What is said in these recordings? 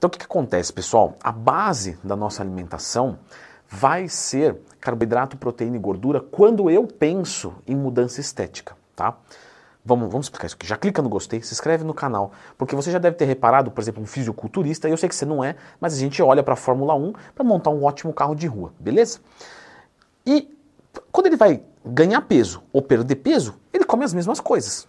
Então o que, que acontece, pessoal? A base da nossa alimentação vai ser carboidrato, proteína e gordura quando eu penso em mudança estética, tá? Vamos, vamos explicar isso aqui. Já clica no gostei, se inscreve no canal, porque você já deve ter reparado, por exemplo, um fisiculturista, eu sei que você não é, mas a gente olha para a Fórmula 1 para montar um ótimo carro de rua, beleza? E quando ele vai ganhar peso ou perder peso, ele come as mesmas coisas.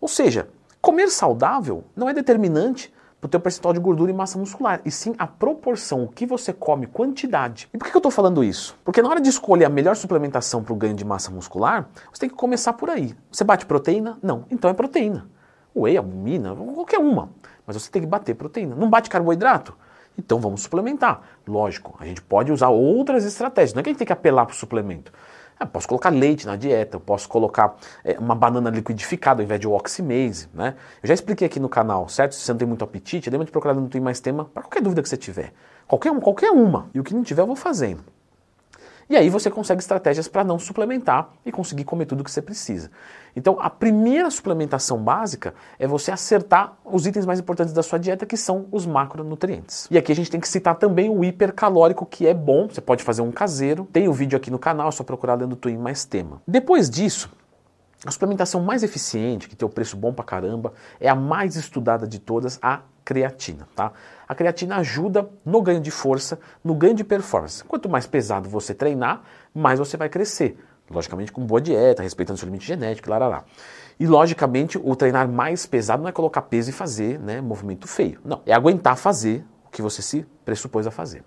Ou seja, comer saudável não é determinante para o teu percentual de gordura e massa muscular, e sim a proporção, o que você come, quantidade. E por que eu estou falando isso? Porque na hora de escolher a melhor suplementação para o ganho de massa muscular, você tem que começar por aí. Você bate proteína? Não. Então é proteína. Whey, albumina, qualquer uma. Mas você tem que bater proteína. Não bate carboidrato? Então vamos suplementar. Lógico, a gente pode usar outras estratégias. Não é que a gente tem que apelar para o suplemento. Eu posso colocar leite na dieta, eu posso colocar é, uma banana liquidificada ao invés de oximase, né? Eu já expliquei aqui no canal, certo? Se você não tem muito apetite, lembra de procurar no Tem Mais Tema para qualquer dúvida que você tiver. Qualquer, um, qualquer uma. E o que não tiver eu vou fazendo. E aí você consegue estratégias para não suplementar e conseguir comer tudo que você precisa. Então, a primeira suplementação básica é você acertar os itens mais importantes da sua dieta, que são os macronutrientes. E aqui a gente tem que citar também o hipercalórico, que é bom, você pode fazer um caseiro. Tem o um vídeo aqui no canal, é só procurar do Twin mais tema. Depois disso, a suplementação mais eficiente, que tem o preço bom pra caramba, é a mais estudada de todas, a creatina, tá? A creatina ajuda no ganho de força, no ganho de performance. Quanto mais pesado você treinar, mais você vai crescer. Logicamente com boa dieta, respeitando seu limite genético, lá, lá, lá. E logicamente o treinar mais pesado não é colocar peso e fazer né, movimento feio. Não, é aguentar fazer o que você se pressupôs a fazer.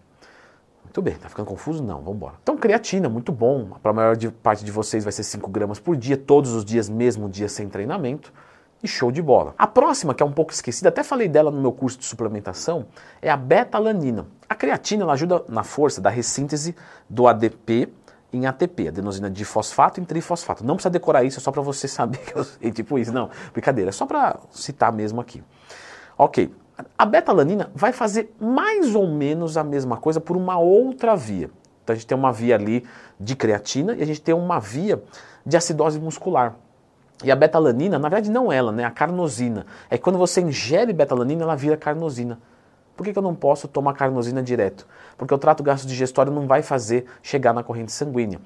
Muito bem, tá ficando confuso? Não, vamos embora. Então, creatina, muito bom. Para a maior parte de vocês vai ser 5 gramas por dia, todos os dias, mesmo dia sem treinamento e show de bola. A próxima, que é um pouco esquecida, até falei dela no meu curso de suplementação, é a beta-alanina. A creatina ela ajuda na força da ressíntese do ADP em ATP, adenosina difosfato em trifosfato. Não precisa decorar isso, é só para você saber que eu sei, tipo isso. Não, brincadeira, é só para citar mesmo aqui. Ok, a beta-alanina vai fazer mais ou menos a mesma coisa por uma outra via. Então a gente tem uma via ali de creatina e a gente tem uma via de acidose muscular. E a betalanina, na verdade não ela, né? A carnosina. É que quando você ingere betalanina, ela vira carnosina. Por que, que eu não posso tomar carnosina direto? Porque o trato gasto digestório não vai fazer chegar na corrente sanguínea.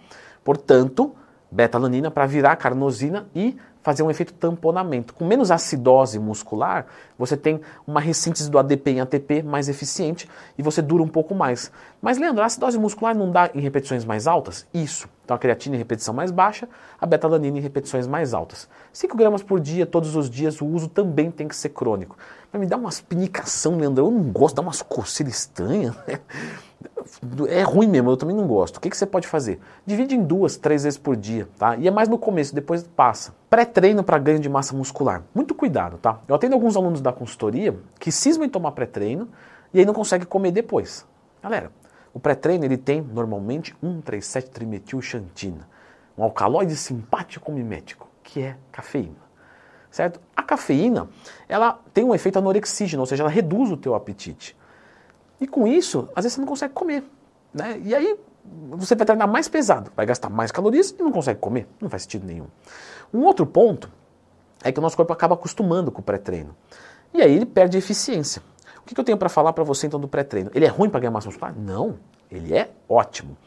Portanto, betalanina para virar carnosina e fazer um efeito tamponamento. Com menos acidose muscular, você tem uma ressíntese do ADP em ATP mais eficiente e você dura um pouco mais. Mas, Leandro, a acidose muscular não dá em repetições mais altas? Isso. Então, a creatina em repetição mais baixa, a betalanina em repetições mais altas. 5 gramas por dia, todos os dias, o uso também tem que ser crônico. Mas me dá umas pinicação, Leandro, eu não gosto, dá umas coceiras estranhas. Né? É ruim mesmo, eu também não gosto. O que, que você pode fazer? Divide em duas, três vezes por dia, tá? E é mais no começo, depois passa. Pré-treino para ganho de massa muscular. Muito cuidado, tá? Eu atendo alguns alunos da consultoria que cismam em tomar pré-treino e aí não conseguem comer depois. Galera, o pré-treino ele tem normalmente 1,3,7-trimetilxantina, um alcaloide simpático mimético, que é cafeína. Certo? A cafeína, ela tem um efeito anorexígeno, ou seja, ela reduz o teu apetite. E com isso, às vezes você não consegue comer. Né? E aí você vai treinar mais pesado, vai gastar mais calorias e não consegue comer. Não faz sentido nenhum. Um outro ponto é que o nosso corpo acaba acostumando com o pré-treino. E aí ele perde eficiência. O que, eu tenho para falar para você então do pré-treino? Ele é ruim para ganhar massa muscular? Não, ele é ótimo.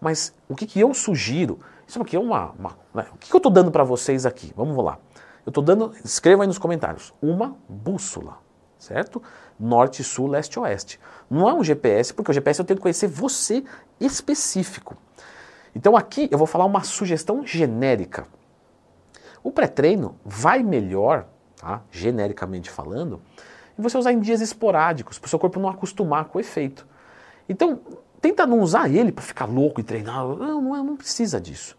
Mas o que, que eu sugiro? Isso aqui é uma. uma né? O que, que eu estou dando para vocês aqui? Vamos lá. Eu estou dando, escreva aí nos comentários, uma bússola, certo? Norte, sul, leste, oeste. Não é um GPS, porque o GPS eu tenho que conhecer você específico. Então aqui eu vou falar uma sugestão genérica. O pré-treino vai melhor, tá? genericamente falando, e você usar em dias esporádicos, para o seu corpo não acostumar com o efeito. Então, tenta não usar ele para ficar louco e treinar. Não, não, não precisa disso.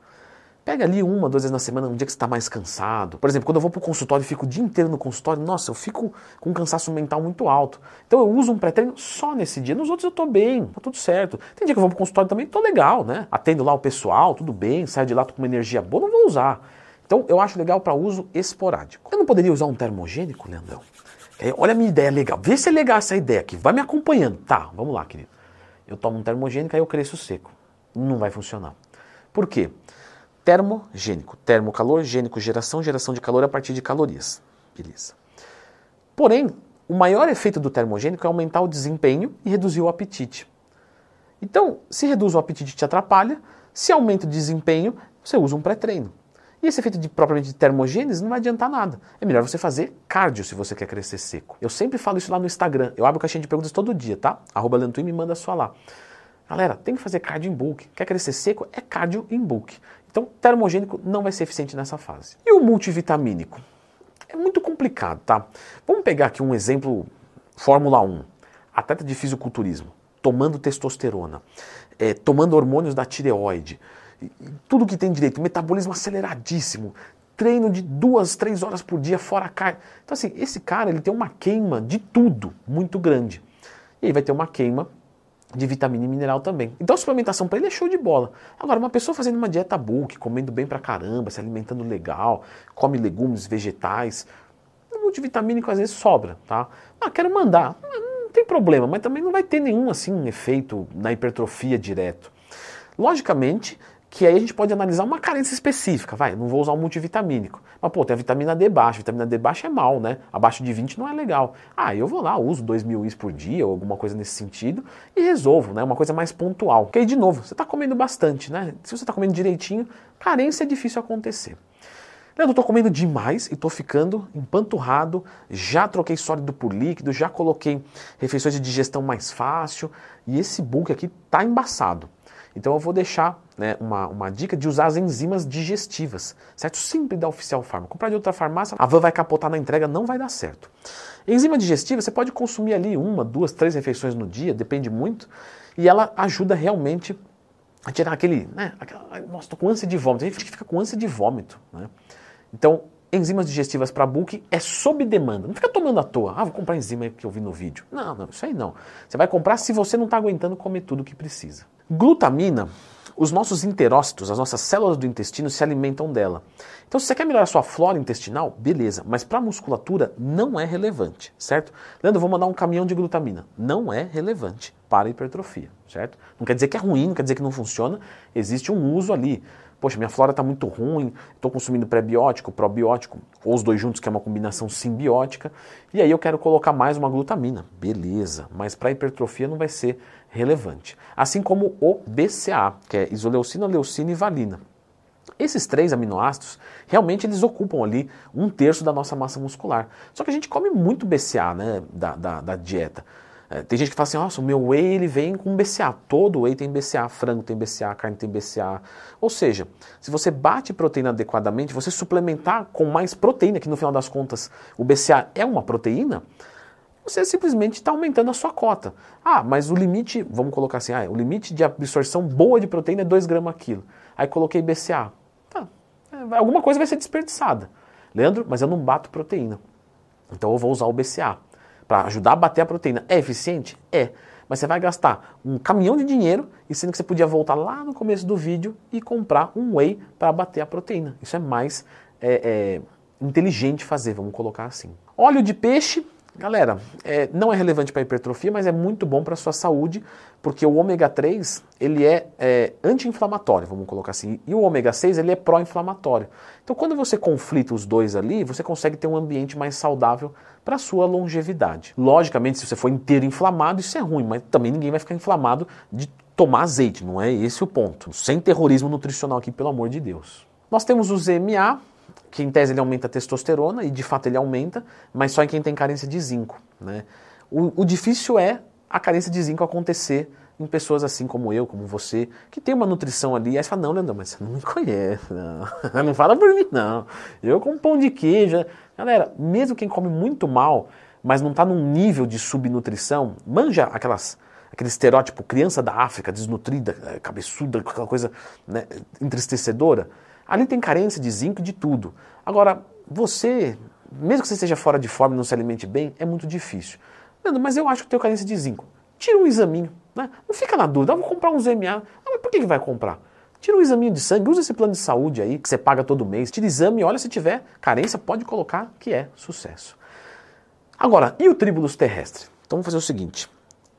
Pega ali uma, duas vezes na semana, um dia que você está mais cansado. Por exemplo, quando eu vou para o consultório e fico o dia inteiro no consultório, nossa, eu fico com um cansaço mental muito alto. Então eu uso um pré-treino só nesse dia. Nos outros eu estou bem, tá tudo certo. Tem dia que eu vou para o consultório também, tô legal, né? Atendo lá o pessoal, tudo bem, saio de lá tô com uma energia boa, não vou usar. Então eu acho legal para uso esporádico. Eu não poderia usar um termogênico, Leandrão? Olha a minha ideia legal. Vê se é legal essa ideia aqui. Vai me acompanhando. Tá, vamos lá, querido. Eu tomo um termogênico, aí eu cresço seco. Não vai funcionar. Por quê? termogênico. Termocalor, gênico, geração, geração de calor a partir de calorias. Beleza. Porém, o maior efeito do termogênico é aumentar o desempenho e reduzir o apetite. Então, se reduz o apetite te atrapalha, se aumenta o desempenho, você usa um pré-treino. E esse efeito de propriamente de termogênese não vai adiantar nada. É melhor você fazer cardio se você quer crescer seco. Eu sempre falo isso lá no Instagram. Eu abro caixinha de perguntas todo dia, tá? Arroba Lentuim me manda sua lá. Galera, tem que fazer cardio em bulk. Quer crescer seco? É cardio em bulk. Então, termogênico não vai ser eficiente nessa fase. E o multivitamínico? É muito complicado, tá? Vamos pegar aqui um exemplo, Fórmula 1. Atleta de fisiculturismo, tomando testosterona, é, tomando hormônios da tireoide, tudo que tem direito, metabolismo aceleradíssimo, treino de duas, três horas por dia fora carne. Então assim, esse cara ele tem uma queima de tudo muito grande. E aí vai ter uma queima de vitamina e mineral também. Então a suplementação para ele é show de bola. Agora, uma pessoa fazendo uma dieta bulk, comendo bem pra caramba, se alimentando legal, come legumes, vegetais, o multivitamínico às vezes sobra, tá? Ah, quero mandar. Não tem problema, mas também não vai ter nenhum assim efeito na hipertrofia direto. Logicamente, que aí a gente pode analisar uma carência específica, vai, não vou usar um multivitamínico. Mas, pô, tem a vitamina D baixa, vitamina D baixa é mal, né? Abaixo de 20 não é legal. Ah, eu vou lá, uso 2 mil is por dia ou alguma coisa nesse sentido e resolvo, né? Uma coisa mais pontual. Porque aí, de novo, você está comendo bastante, né? Se você está comendo direitinho, carência é difícil acontecer. Eu estou comendo demais e estou ficando empanturrado, já troquei sólido por líquido, já coloquei refeições de digestão mais fácil e esse bulk aqui tá embaçado. Então eu vou deixar né, uma, uma dica de usar as enzimas digestivas, certo? Sempre da Oficial Farma. Comprar de outra farmácia, a van vai capotar na entrega, não vai dar certo. Enzima digestiva, você pode consumir ali uma, duas, três refeições no dia, depende muito, e ela ajuda realmente a tirar aquele, né, aquela, nossa, tô com ânsia de vômito. A gente fica com ânsia de vômito, né? Então, enzimas digestivas para bulk é sob demanda. Não fica tomando à toa. Ah, vou comprar enzima que eu vi no vídeo. Não, não, isso aí não. Você vai comprar se você não está aguentando comer tudo o que precisa. Glutamina, os nossos enterócitos, as nossas células do intestino se alimentam dela. Então, se você quer melhorar a sua flora intestinal, beleza, mas para a musculatura não é relevante, certo? Leandro, vou mandar um caminhão de glutamina. Não é relevante para a hipertrofia, certo? Não quer dizer que é ruim, não quer dizer que não funciona, existe um uso ali. Poxa, minha flora está muito ruim, estou consumindo pré-biótico, probiótico, ou os dois juntos, que é uma combinação simbiótica, e aí eu quero colocar mais uma glutamina. Beleza, mas para hipertrofia não vai ser relevante. Assim como o BCA, que é isoleucina, leucina e valina. Esses três aminoácidos, realmente eles ocupam ali um terço da nossa massa muscular. Só que a gente come muito BCA né, da, da, da dieta. É, tem gente que fala assim, nossa, o meu whey ele vem com BCA. Todo whey tem BCA, frango tem BCA, carne tem BCA. Ou seja, se você bate proteína adequadamente, você suplementar com mais proteína, que no final das contas o BCA é uma proteína, você simplesmente está aumentando a sua cota. Ah, mas o limite, vamos colocar assim, ah, o limite de absorção boa de proteína é 2 gramas quilo. Aí coloquei BCA. Tá, é, alguma coisa vai ser desperdiçada. Leandro, mas eu não bato proteína. Então eu vou usar o BCA para ajudar a bater a proteína. É eficiente? É. Mas você vai gastar um caminhão de dinheiro e sendo que você podia voltar lá no começo do vídeo e comprar um whey para bater a proteína. Isso é mais é, é, inteligente fazer, vamos colocar assim. Óleo de peixe, galera, é, não é relevante para hipertrofia, mas é muito bom para a sua saúde, porque o ômega 3 ele é, é anti-inflamatório, vamos colocar assim, e o ômega 6 ele é pró-inflamatório. Então, quando você conflita os dois ali, você consegue ter um ambiente mais saudável para sua longevidade. Logicamente, se você for inteiro inflamado, isso é ruim, mas também ninguém vai ficar inflamado de tomar azeite, não é esse o ponto. Sem terrorismo nutricional aqui, pelo amor de Deus. Nós temos o ZMA, que em tese ele aumenta a testosterona, e de fato ele aumenta, mas só em quem tem carência de zinco. Né? O, o difícil é a carência de zinco acontecer em pessoas assim como eu, como você, que tem uma nutrição ali, aí você fala, não, Leandro, mas você não me conhece, não. não fala por mim, não. Eu como pão de queijo. Galera, mesmo quem come muito mal, mas não está num nível de subnutrição, manja aquelas, aquele estereótipo criança da África, desnutrida, eh, cabeçuda, aquela coisa né, entristecedora, ali tem carência de zinco e de tudo. Agora, você, mesmo que você esteja fora de forma e não se alimente bem, é muito difícil. Leandro, mas eu acho que tenho carência de zinco. Tira um examinho. Né? Não fica na dúvida, ah, vou comprar um ZMA. Ah, mas por que, que vai comprar? Tira um examinho de sangue, usa esse plano de saúde aí que você paga todo mês. Tira exame e olha se tiver carência, pode colocar que é sucesso. Agora, e o tribulus terrestre? Então vamos fazer o seguinte.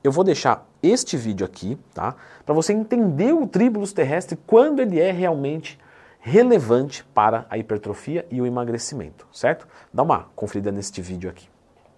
Eu vou deixar este vídeo aqui, tá? Para você entender o tribulus terrestre quando ele é realmente relevante para a hipertrofia e o emagrecimento, certo? Dá uma conferida neste vídeo aqui.